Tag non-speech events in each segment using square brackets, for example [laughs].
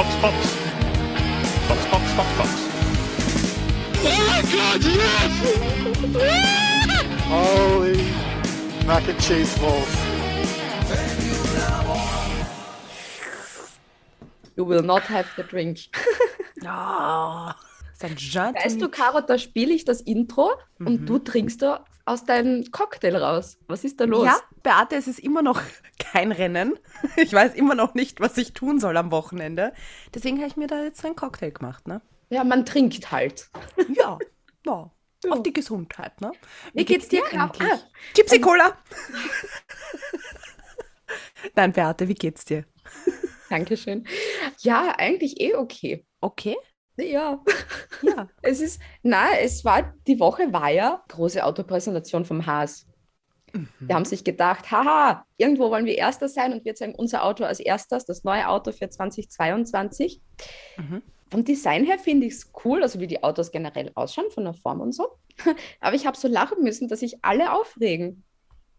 Fox, Fox. Fox, Fox, Fox, Fox. Oh my god, yes! Holy mac and cheese balls. You will not have the drink. [laughs] Ah, sein Jean Weißt du, Caro, da spiele ich das Intro und du trinkst da aus deinem Cocktail raus. Was ist da los? Ja, Beate, es ist immer noch [laughs] kein Rennen. Ich weiß immer noch nicht, was ich tun soll am Wochenende. Deswegen habe ich mir da jetzt einen Cocktail gemacht, ne? Ja, man trinkt halt. [laughs] Ja, ja. Auf die Gesundheit, ne? Wie geht's dir, Caro? eigentlich? Ah, Gypsy Cola! [laughs] Nein, Beate, wie geht's dir? Dankeschön. Ja, eigentlich eh okay. Okay? Ja. Ja. [laughs] Es ist, na, es war, die Woche war ja große Autopräsentation vom Haas. Die haben sich gedacht, haha, irgendwo wollen wir Erster sein und wir zeigen unser Auto als erstes, das neue Auto für 2022. Mhm. Vom Design her finde ich es cool, also wie die Autos generell ausschauen, von der Form und so. [laughs] Aber ich habe so lachen müssen, dass sich alle aufregen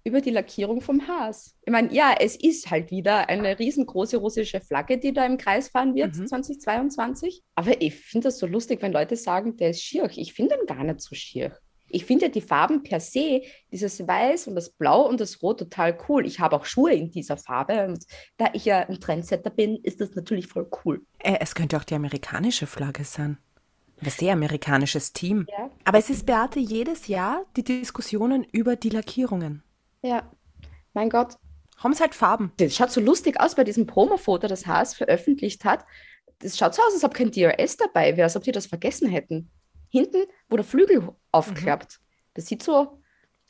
über die Lackierung vom Haas. Ich meine, ja, es ist halt wieder eine riesengroße russische Flagge, die da im Kreis fahren wird, Mhm. 2022. Aber ich finde das so lustig, wenn Leute sagen, der ist schier. Ich finde ihn gar nicht so schier. Ich finde die Farben per se, dieses Weiß und das Blau und das Rot total cool. Ich habe auch Schuhe in dieser Farbe und da ich ja ein Trendsetter bin, ist das natürlich voll cool. Äh, es könnte auch die amerikanische Flagge sein. Ein sehr amerikanisches Team. Ja. Aber es ist, Beate, jedes Jahr die Diskussionen über die Lackierungen. Ja, mein Gott. Haben es halt Farben. Das schaut so lustig aus bei diesem Promo-Foto, das Haas veröffentlicht hat. Das schaut so aus, als ob kein DRS dabei wäre, als ob die das vergessen hätten. Hinten, wo der Flügel aufklappt, das sieht so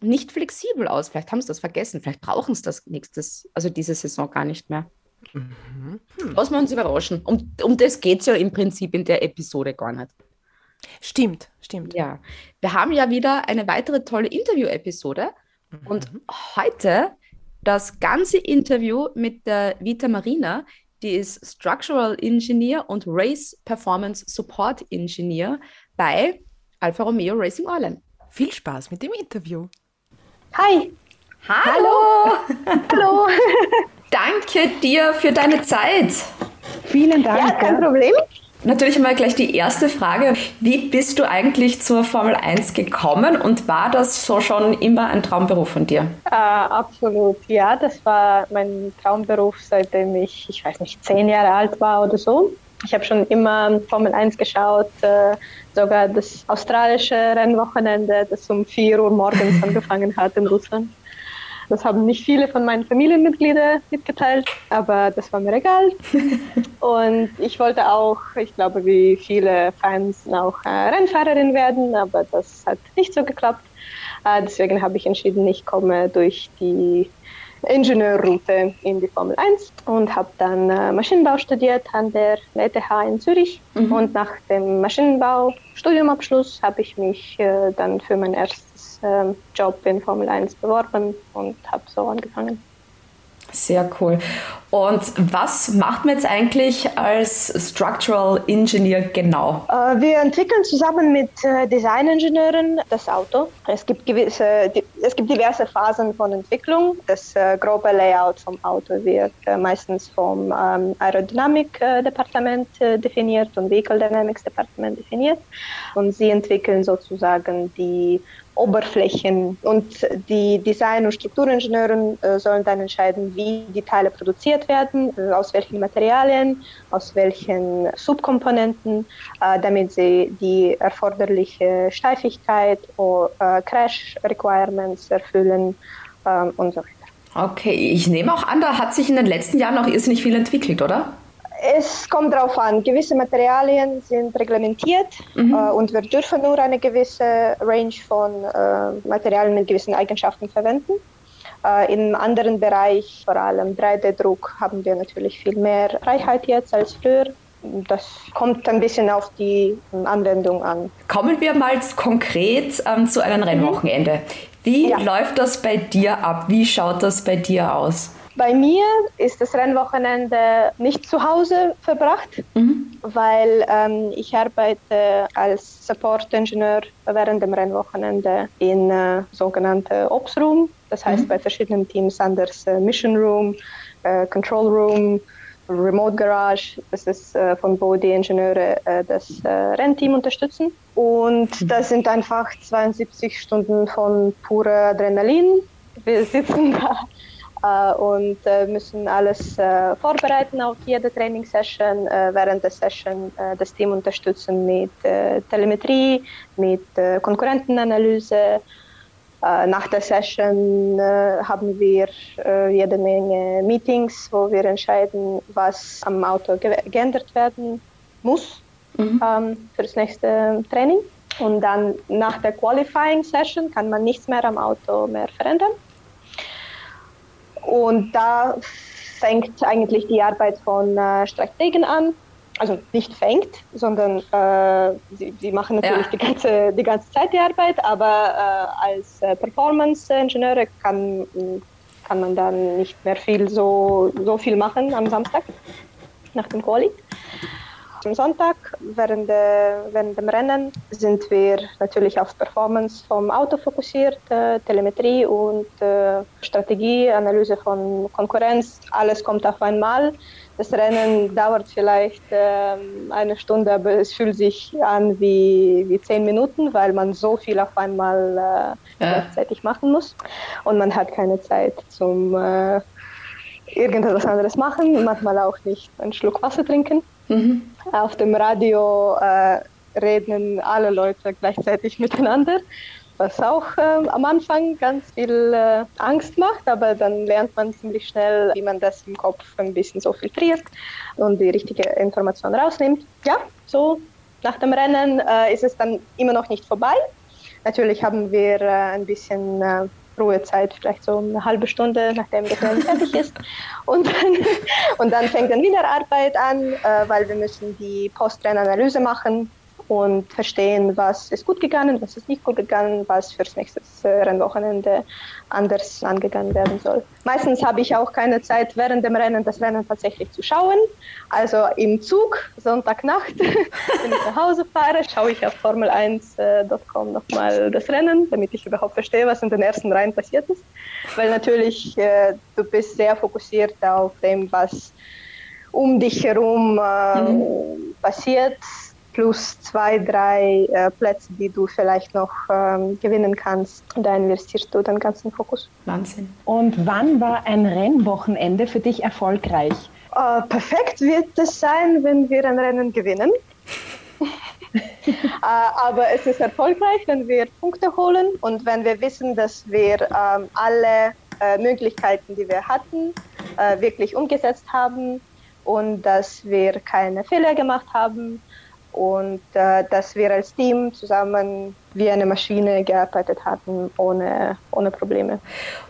nicht flexibel aus. Vielleicht haben sie das vergessen. Vielleicht brauchen sie das nächstes, also diese Saison gar nicht mehr. Lassen wir uns überraschen. Um, um das geht es ja im Prinzip in der Episode gar nicht. Stimmt, stimmt. Ja, wir haben ja wieder eine weitere tolle Interview-Episode. Und heute das ganze Interview mit der Vita Marina, die ist Structural Engineer und Race Performance Support Engineer bei Alfa Romeo Racing Orlen. Viel Spaß mit dem Interview. Hi. Hallo! Hallo. [laughs] [laughs] Danke dir für deine Zeit. Vielen Dank. Ja, kein Problem. Natürlich mal gleich die erste Frage. Wie bist du eigentlich zur Formel 1 gekommen und war das so schon immer ein Traumberuf von dir? Äh, absolut, ja, das war mein Traumberuf, seitdem ich, ich weiß nicht, zehn Jahre alt war oder so. Ich habe schon immer Formel 1 geschaut, äh, sogar das australische Rennwochenende, das um 4 Uhr morgens [laughs] angefangen hat in Russland. Das haben nicht viele von meinen Familienmitgliedern mitgeteilt, aber das war mir egal. [laughs] Und ich wollte auch, ich glaube, wie viele Fans, auch äh, Rennfahrerin werden, aber das hat nicht so geklappt. Äh, deswegen habe ich entschieden, ich komme durch die Ingenieurroute in die Formel 1 und habe dann äh, Maschinenbau studiert an der ETH in Zürich. Und nach dem Maschinenbau-Studiumabschluss habe ich mich äh, dann für mein erstes ähm, Job in Formel 1 beworben und habe so angefangen. Sehr cool. Und was macht man jetzt eigentlich als Structural Engineer genau? Äh, Wir entwickeln zusammen mit äh, Designingenieuren das Auto. Es gibt, gewisse, es gibt diverse Phasen von Entwicklung. Das äh, grobe Layout vom Auto wird meistens vom ähm, Aerodynamik-Departement definiert und Vehicle Dynamics-Departement definiert. Und sie entwickeln sozusagen die Oberflächen und die Design- und Strukturingenieure äh, sollen dann entscheiden, wie die Teile produziert werden, äh, aus welchen Materialien, aus welchen Subkomponenten, äh, damit sie die erforderliche Steifigkeit oder Crash Requirements erfüllen ähm, und so weiter. Okay, ich nehme auch an, da hat sich in den letzten Jahren noch irrsinnig viel entwickelt, oder? Es kommt darauf an, gewisse Materialien sind reglementiert äh, und wir dürfen nur eine gewisse Range von äh, Materialien mit gewissen Eigenschaften verwenden. Äh, Im anderen Bereich, vor allem 3D-Druck, haben wir natürlich viel mehr Freiheit jetzt als früher. Das kommt ein bisschen auf die ähm, Anwendung an. Kommen wir mal konkret ähm, zu einem Rennwochenende. Wie Ja. läuft das bei dir ab? Wie schaut das bei dir aus? Bei mir ist das Rennwochenende nicht zu Hause verbracht, weil ähm, ich arbeite als Support-Ingenieur während dem Rennwochenende in äh, sogenannte Ops Room, das heißt bei verschiedenen Teams anders äh, Mission Room, äh, Control Room, Remote Garage. Das ist äh, von wo die Ingenieure äh, das äh, Rennteam unterstützen. Und das sind einfach 72 Stunden von purer Adrenalin. Wir sitzen da und äh, müssen alles äh, vorbereiten auf jede Trainingssession. während der Session das Team unterstützen mit Telemetrie, mit Konkurrentenanalyse äh, nach der Session äh, haben wir äh, jede Menge Meetings, wo wir entscheiden, was am Auto ge geändert werden muss mhm. ähm, für das nächste Training. Und dann nach der Qualifying Session kann man nichts mehr am Auto mehr verändern. Und da fängt eigentlich die Arbeit von äh, Strategen an also nicht fängt, sondern äh, sie, sie, machen natürlich ja. die, ganze, die ganze Zeit die Arbeit, aber äh, als äh, Performance-Ingenieure kann, kann man dann nicht mehr viel so, so viel machen am Samstag nach dem Quali. Am Sonntag während, der, während dem Rennen sind wir natürlich auf Performance vom Auto fokussiert, äh, Telemetrie und äh, Strategie, Analyse von Konkurrenz, alles kommt auf einmal. Das Rennen dauert vielleicht ähm, eine Stunde, aber es fühlt sich an wie, wie zehn Minuten, weil man so viel auf einmal äh, gleichzeitig machen muss. Und man hat keine Zeit zum äh, irgendetwas anderes machen, manchmal auch nicht einen Schluck Wasser trinken. Mhm. Auf dem Radio äh, reden alle Leute gleichzeitig miteinander was auch äh, am Anfang ganz viel äh, Angst macht, aber dann lernt man ziemlich schnell, wie man das im Kopf ein bisschen so filtriert und die richtige Information rausnimmt. Ja, so nach dem Rennen äh, ist es dann immer noch nicht vorbei. Natürlich haben wir äh, ein bisschen äh, Ruhezeit, vielleicht so eine halbe Stunde, nachdem das Rennen fertig ist. Und dann, und dann fängt dann wieder Arbeit an, äh, weil wir müssen die Postrennanalyse machen und verstehen, was ist gut gegangen, was ist nicht gut gegangen, was fürs nächste Rennwochenende anders angegangen werden soll. Meistens habe ich auch keine Zeit, während dem Rennen das Rennen tatsächlich zu schauen. Also im Zug, Sonntagnacht, [laughs] wenn ich nach Hause fahre, schaue ich auf Formel1.com nochmal das Rennen, damit ich überhaupt verstehe, was in den ersten Reihen passiert ist. Weil natürlich, äh, du bist sehr fokussiert auf dem, was um dich herum äh, mhm. passiert plus zwei, drei äh, Plätze, die du vielleicht noch ähm, gewinnen kannst. Da investierst du den ganzen Fokus. Wahnsinn. Und wann war ein Rennwochenende für dich erfolgreich? Äh, perfekt wird es sein, wenn wir ein Rennen gewinnen. [laughs] äh, aber es ist erfolgreich, wenn wir Punkte holen und wenn wir wissen, dass wir ähm, alle äh, Möglichkeiten, die wir hatten, äh, wirklich umgesetzt haben und dass wir keine Fehler gemacht haben und äh, dass wir als Team zusammen wie eine Maschine gearbeitet hatten, ohne, ohne Probleme.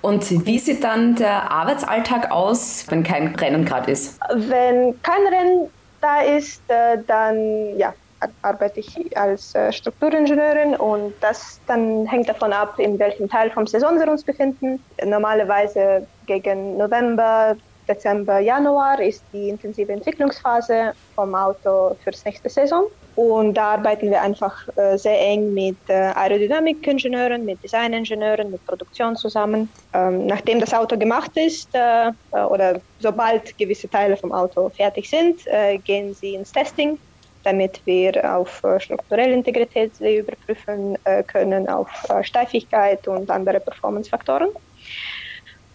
Und wie sieht dann der Arbeitsalltag aus, wenn kein Rennen gerade ist? Wenn kein Rennen da ist, äh, dann ja, arbeite ich als äh, Strukturingenieurin und das dann hängt davon ab, in welchem Teil vom Saison wir uns befinden. Normalerweise gegen November Dezember, Januar ist die intensive Entwicklungsphase vom Auto für das nächste Saison. Und da arbeiten wir einfach äh, sehr eng mit äh, Aerodynamikingenieuren, mit Designingenieuren, mit Produktion zusammen. Ähm, nachdem das Auto gemacht ist äh, äh oder sobald gewisse Teile vom Auto fertig sind, äh, gehen sie ins Testing, damit wir auf äh, strukturelle Integrität überprüfen können, auf Steifigkeit und andere Performance-Faktoren.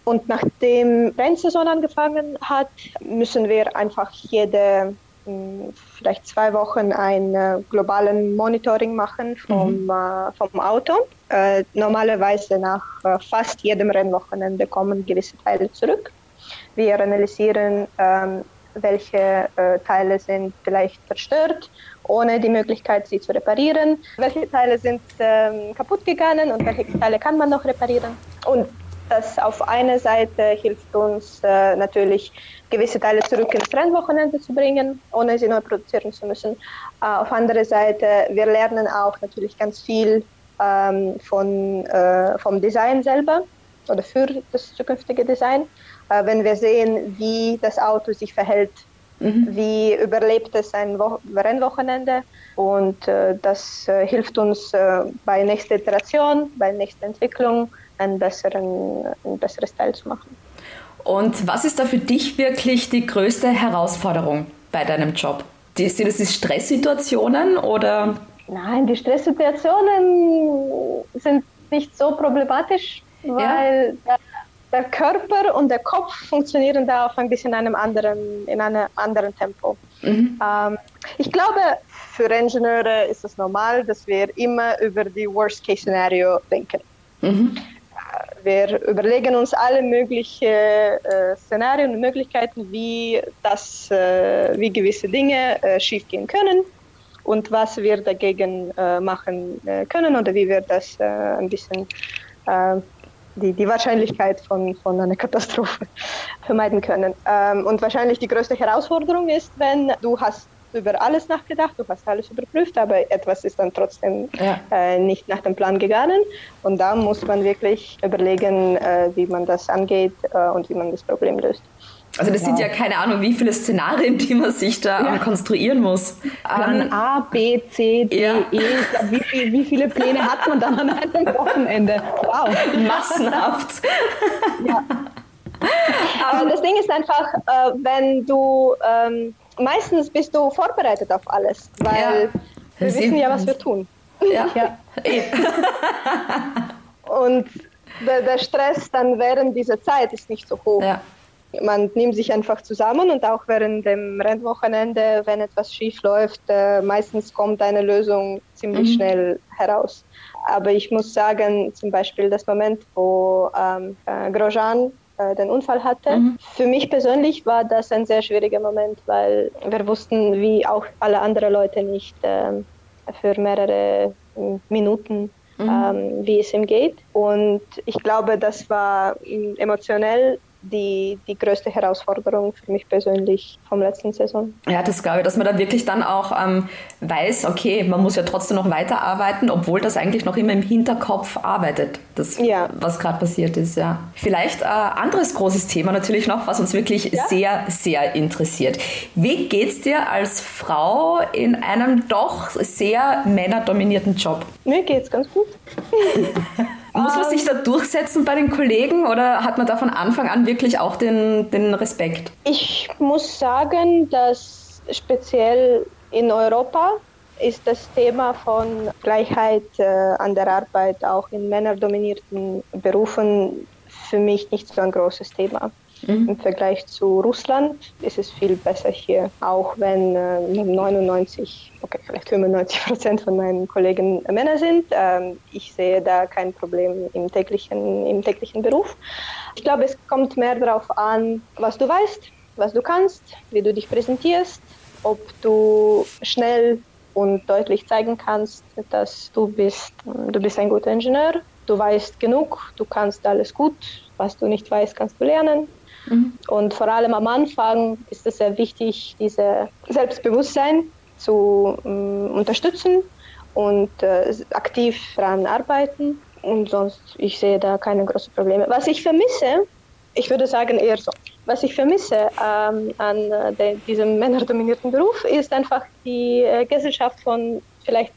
Und nachdem Rennsaison angefangen hat, müssen wir einfach jede hm, vielleicht zwei Wochen ein äh, globalen Monitoring machen vom, mhm. äh, vom Auto. Äh, normalerweise nach äh, fast jedem Rennwochenende kommen gewisse Teile zurück. Wir analysieren, ähm, welche äh, Teile sind vielleicht verstört, ohne die Möglichkeit, sie zu reparieren. Welche Teile sind ähm, kaputt gegangen und welche Teile kann man noch reparieren. Und das auf einer Seite hilft uns äh, natürlich, gewisse Teile zurück ins Rennwochenende zu bringen, ohne sie neu produzieren zu müssen. Äh, auf andere Seite, wir lernen auch natürlich ganz viel ähm, von, äh, vom Design selber oder für das zukünftige Design. Äh, wenn wir sehen, wie das Auto sich verhält, mhm. wie überlebt es ein Wo Rennwochenende und äh, das äh, hilft uns bei nächster Iteration, bei nächster Entwicklung ein, besseren, ein besseres Teil zu machen. Und was ist da für dich wirklich die größte Herausforderung bei deinem Job? Die, sind es die Stresssituationen oder? Nein, die Stresssituationen sind nicht so problematisch, weil ja. der, der, Körper und der Kopf funktionieren da auf ein bisschen in einem anderen, in einem anderen Tempo. Mhm. Ähm, ich glaube, für Ingenieure ist es normal, dass wir immer über die Worst-Case-Szenario denken. Mhm. Wir überlegen uns alle möglichen äh, Szenarien und Möglichkeiten, wie, das, äh, wie gewisse Dinge äh, schiefgehen können und was wir dagegen äh, machen äh, können oder wie wir das äh, ein bisschen die, die Wahrscheinlichkeit von, von einer [laughs] Katastrophe vermeiden können. Ähm, und wahrscheinlich die größte Herausforderung ist, wenn du hast über alles nachgedacht, du hast alles überprüft, aber etwas ist dann trotzdem ja. äh, nicht nach dem Plan gegangen. Und da muss man wirklich überlegen, äh, wie man das angeht äh, und wie man das Problem löst. Also das wow. sind ja keine Ahnung, wie viele Szenarien, die man sich da ja. konstruieren muss. Plan um, A, B, C, D, ja. E. Wie, viel, wie, viele Pläne hat man dann an einem Wochenende? Wow. Massenhaft. ja. [laughs] Aber das Ding ist einfach, äh, wenn du, ähm, meistens bist du vorbereitet auf alles, weil ja. wir wissen ja, was wir tun. Ja. ja. [laughs] Und der, der Stress dann während dieser Zeit ist nicht so hoch. Ja man nimmt sich einfach zusammen und auch während dem Rennwochenende, wenn etwas schief läuft, äh, meistens kommt eine Lösung ziemlich mhm. schnell heraus. Aber ich muss sagen, zum Beispiel das Moment, wo ähm, äh, Grosjean äh, den Unfall hatte. Mhm. Für mich persönlich war das ein sehr schwieriger Moment, weil wir wussten, wie auch alle anderen Leute nicht äh, für mehrere Minuten Mhm. Ähm, wie es ihm geht. Und ich glaube, das war emotionell die, die größte Herausforderung für mich persönlich vom letzten Saison. Ja, das glaube ich, dass man da wirklich dann auch ähm, weiß, okay, man muss ja trotzdem noch weiterarbeiten, obwohl das eigentlich noch immer im Hinterkopf arbeitet, das, ja. was gerade passiert ist. Ja. Vielleicht ein äh, anderes großes Thema natürlich noch, was uns wirklich ja? sehr, sehr interessiert. Wie geht es dir als Frau in einem doch sehr männerdominierten Job? Mir geht es ganz gut. [laughs] Muss man sich da durchsetzen bei den Kollegen oder hat man da von Anfang an wirklich auch den, den Respekt? Ich muss sagen, dass speziell in Europa ist das Thema von Gleichheit äh, an der Arbeit auch in männerdominierten Berufen für mich nicht so ein großes Thema. Mhm. Im Vergleich zu Russland ist es viel besser hier, auch wenn äh, 99, okay, vielleicht 95 Prozent von meinen Kollegen Männer sind. Ähm, ich sehe da kein Problem im täglichen, im täglichen Beruf. Ich glaube, es kommt mehr darauf an, was du weißt, was du kannst, wie du dich präsentierst, ob du schnell und deutlich zeigen kannst, dass du bist, du bist ein guter Ingenieur, du weißt genug, du kannst alles gut, was du nicht weißt, kannst du lernen. Mhm. Und vor allem am Anfang ist es sehr wichtig, dieses Selbstbewusstsein zu ähm, unterstützen und äh, aktiv daran arbeiten. Und sonst, ich sehe da keine großen Probleme. Was ich vermisse, ich würde sagen eher so, was ich vermisse ähm, an äh, diesem männerdominierten Beruf, ist einfach die äh, Gesellschaft von vielleicht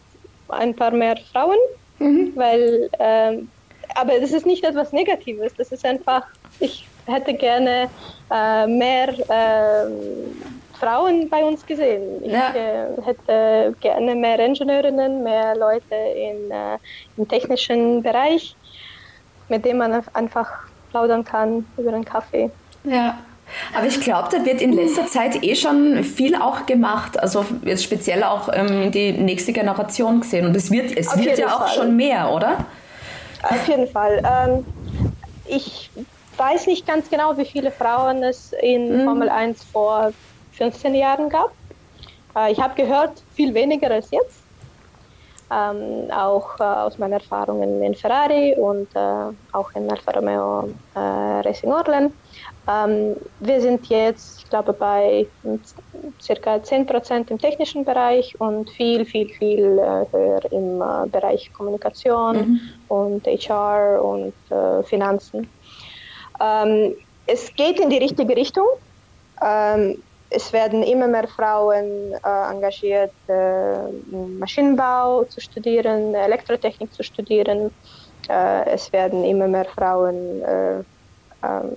ein paar mehr Frauen, mhm. weil, ähm, aber das ist nicht etwas Negatives, das ist einfach, ich hätte gerne äh, mehr äh, Frauen bei uns gesehen. Ich ja. äh, hätte gerne mehr Ingenieurinnen, mehr Leute in, äh, im technischen Bereich, mit denen man einfach plaudern kann über einen Kaffee. Ja. Aber ich glaube, da wird in letzter Zeit eh schon viel auch gemacht. Also jetzt speziell auch ähm, in die nächste Generation gesehen. Und es wird, es wird ja auch Fall. schon mehr, oder? Auf jeden Fall. Ähm, ich weiß nicht ganz genau, wie viele Frauen es in mhm. Formel 1 vor 15 Jahren gab. Äh, ich habe gehört, viel weniger als jetzt. Ähm, auch äh, aus meinen Erfahrungen in Ferrari und äh, auch in Alfa Romeo äh, Racing Orlen. Ähm, wir sind jetzt, ich glaube, bei circa 10% im technischen Bereich und viel, viel, viel äh, höher im äh, Bereich Kommunikation mhm. und HR und Finanzen. Ähm, es geht in die richtige Richtung. Ähm, es werden immer mehr Frauen äh, engagiert, äh, Maschinenbau zu studieren, Elektrotechnik zu studieren. Äh, es werden immer mehr Frauen äh, ähm,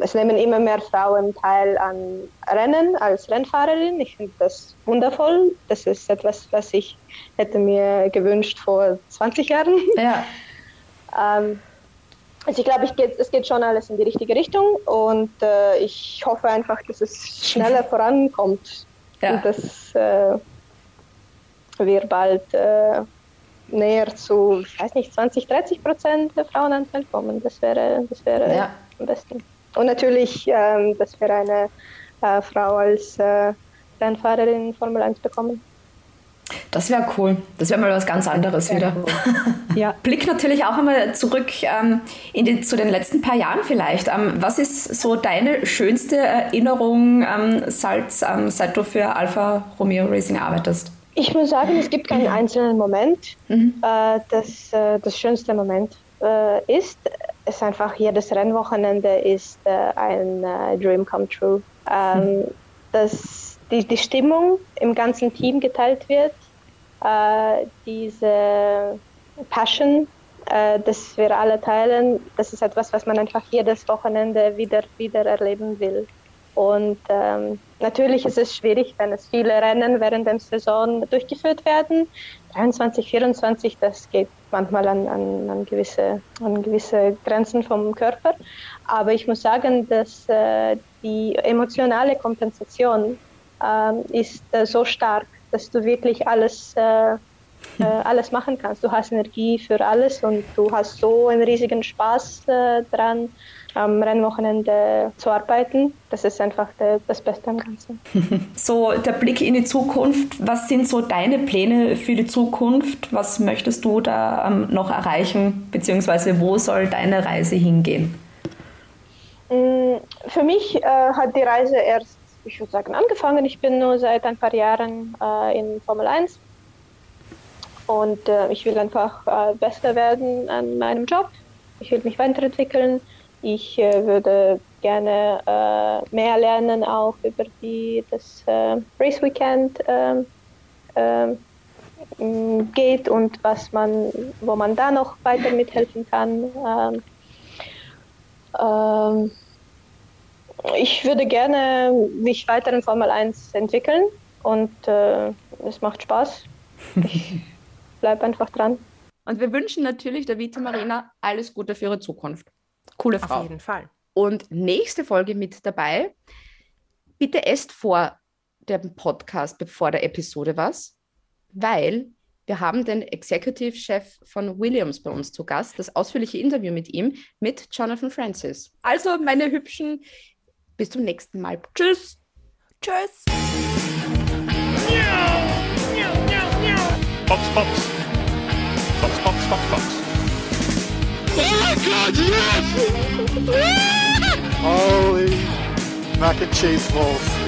es nehmen immer mehr Frauen teil an Rennen als Rennfahrerin. Ich finde das wundervoll. Das ist etwas, was ich hätte mir gewünscht vor 20 Jahren. Ja. [laughs] Ähm, also ich glaube, ich geht, es geht schon alles in die richtige Richtung und äh, ich hoffe einfach, dass es schneller [laughs] vorankommt Ja. und dass äh, wir bald äh, näher zu, ich weiß nicht, 20, 30 Prozent der Frauenanteil kommen. Das wäre, das wäre Ja. am besten. Und natürlich, ähm, dass wir eine äh, Frau als äh, Rennfahrerin in Formel 1 bekommen. Das wäre cool. Das wäre mal was ganz anderes wieder. [laughs] Ja. Blick natürlich auch einmal zurück ähm, in die, zu den letzten paar Jahren vielleicht. Ähm, was ist so deine schönste Erinnerung, ähm, seit, ähm, seit du für Alfa Romeo Racing arbeitest? Ich muss sagen, es gibt keinen einzelnen Moment, Mhm. äh, das äh, das schönste Moment äh, ist. Es ist einfach jedes Rennwochenende ist äh, ein äh, Dream come true. Ähm, Dass die, die Stimmung im ganzen Team geteilt wird, äh, diese Passion, äh, dass wir alle teilen, das ist etwas, was man einfach jedes Wochenende wieder, wieder erleben will. Und ähm, natürlich ist es schwierig, wenn es viele Rennen während der Saison durchgeführt werden. 23, 24, das geht manchmal an, an, an, gewisse, an gewisse Grenzen vom Körper. Aber ich muss sagen, dass äh, die emotionale Kompensation ist äh, so stark, dass du wirklich alles, äh, äh, [laughs] alles machen kannst. Du hast Energie für alles und du hast so einen riesigen Spaß dran, am Rennwochenende zu arbeiten. Das ist einfach der, das Beste am Ganzen. [laughs] So der Blick in die Zukunft. Was sind so deine Pläne für die Zukunft? Was möchtest du da ähm, noch erreichen? Beziehungsweise wo soll deine Reise hingehen? Mm, Für mich äh, hat die Reise erst, ich würde sagen, angefangen. Ich bin nur seit ein paar Jahren äh, in Formel 1 und äh, ich will einfach äh, besser werden an meinem Job. Ich will mich weiterentwickeln. Ich äh, würde gerne äh, mehr lernen auch über die, das äh, Race Weekend ähm, ähm, geht und was man, wo man da noch weiter mithelfen kann. Ähm, ähm, ich würde gerne mich weiter in Formel 1 entwickeln und äh, es macht Spaß. Ich [laughs] bleibe einfach dran. Und wir wünschen natürlich der Vita Marina alles Gute für ihre Zukunft. Coole Frau. Auf jeden Fall. Und nächste Folge mit dabei. Bitte esst vor dem Podcast, bevor der Episode was, weil wir haben den Executive Chef von Williams bei uns zu Gast, das ausführliche Interview mit ihm, mit Jonathan Francis. Also, meine Hübschen, bis zum nächsten Mal. Tschüss! Tschüss. Fox, Fox. Fox, Fox, Fox, Fox. Oh God, yes! [laughs] Holy mac and cheese balls.